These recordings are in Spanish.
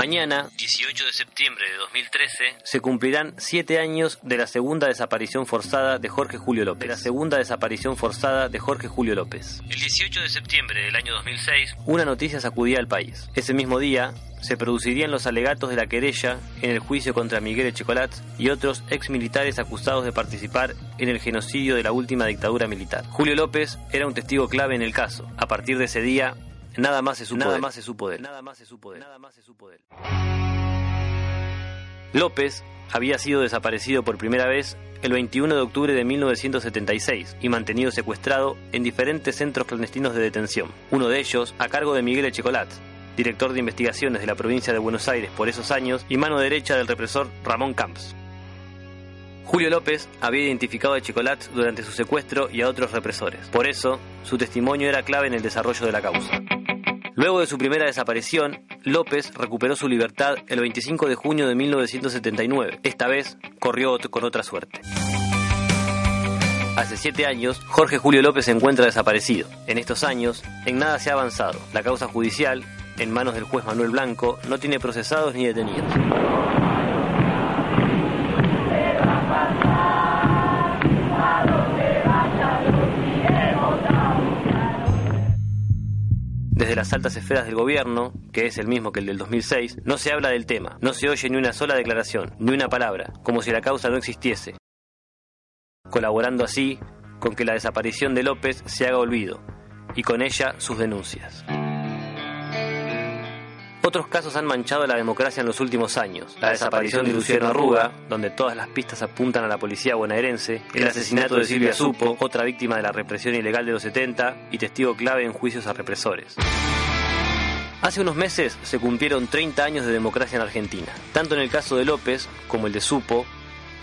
Mañana, 18 de septiembre de 2013, se cumplirán siete años de la segunda desaparición forzada de Jorge Julio López. De la segunda desaparición forzada de Jorge Julio López. El 18 de septiembre del año 2006, una noticia sacudía al país. Ese mismo día, se producirían los alegatos de la querella en el juicio contra Miguel Echecolat y otros exmilitares acusados de participar en el genocidio de la última dictadura militar. Julio López era un testigo clave en el caso. A partir de ese día, Nada más se supo nada más se supo de él. Nada más se supo de él. Nada más se supo de él. López había sido desaparecido por primera vez el 21 de octubre de 1976 y mantenido secuestrado en diferentes centros clandestinos de detención. Uno de ellos a cargo de Miguel Echecolat, director de investigaciones de la provincia de Buenos Aires por esos años y mano derecha del represor Ramón Camps. Julio López había identificado a Chicolat durante su secuestro y a otros represores. Por eso, su testimonio era clave en el desarrollo de la causa. Luego de su primera desaparición, López recuperó su libertad el 25 de junio de 1979. Esta vez corrió con otra suerte. Hace siete años, Jorge Julio López se encuentra desaparecido. En estos años, en nada se ha avanzado. La causa judicial, en manos del juez Manuel Blanco, no tiene procesados ni detenidos. Desde las altas esferas del gobierno, que es el mismo que el del 2006, no se habla del tema, no se oye ni una sola declaración, ni una palabra, como si la causa no existiese, colaborando así con que la desaparición de López se haga olvido, y con ella sus denuncias. Otros casos han manchado la democracia en los últimos años. La desaparición de Luciano Arruga, donde todas las pistas apuntan a la policía bonaerense, el asesinato de Silvia Supo, otra víctima de la represión ilegal de los 70 y testigo clave en juicios a represores. Hace unos meses se cumplieron 30 años de democracia en Argentina, tanto en el caso de López como el de Supo,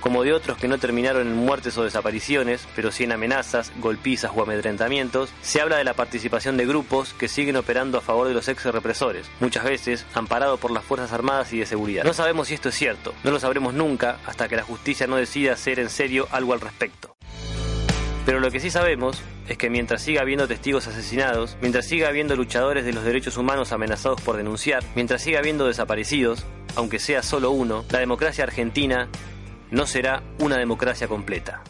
como de otros que no terminaron en muertes o desapariciones, pero sí en amenazas, golpizas o amedrentamientos, se habla de la participación de grupos que siguen operando a favor de los ex represores, muchas veces amparados por las Fuerzas Armadas y de Seguridad. No sabemos si esto es cierto, no lo sabremos nunca hasta que la justicia no decida hacer en serio algo al respecto. Pero lo que sí sabemos es que mientras siga habiendo testigos asesinados, mientras siga habiendo luchadores de los derechos humanos amenazados por denunciar, mientras siga habiendo desaparecidos, aunque sea solo uno, la democracia argentina no será una democracia completa.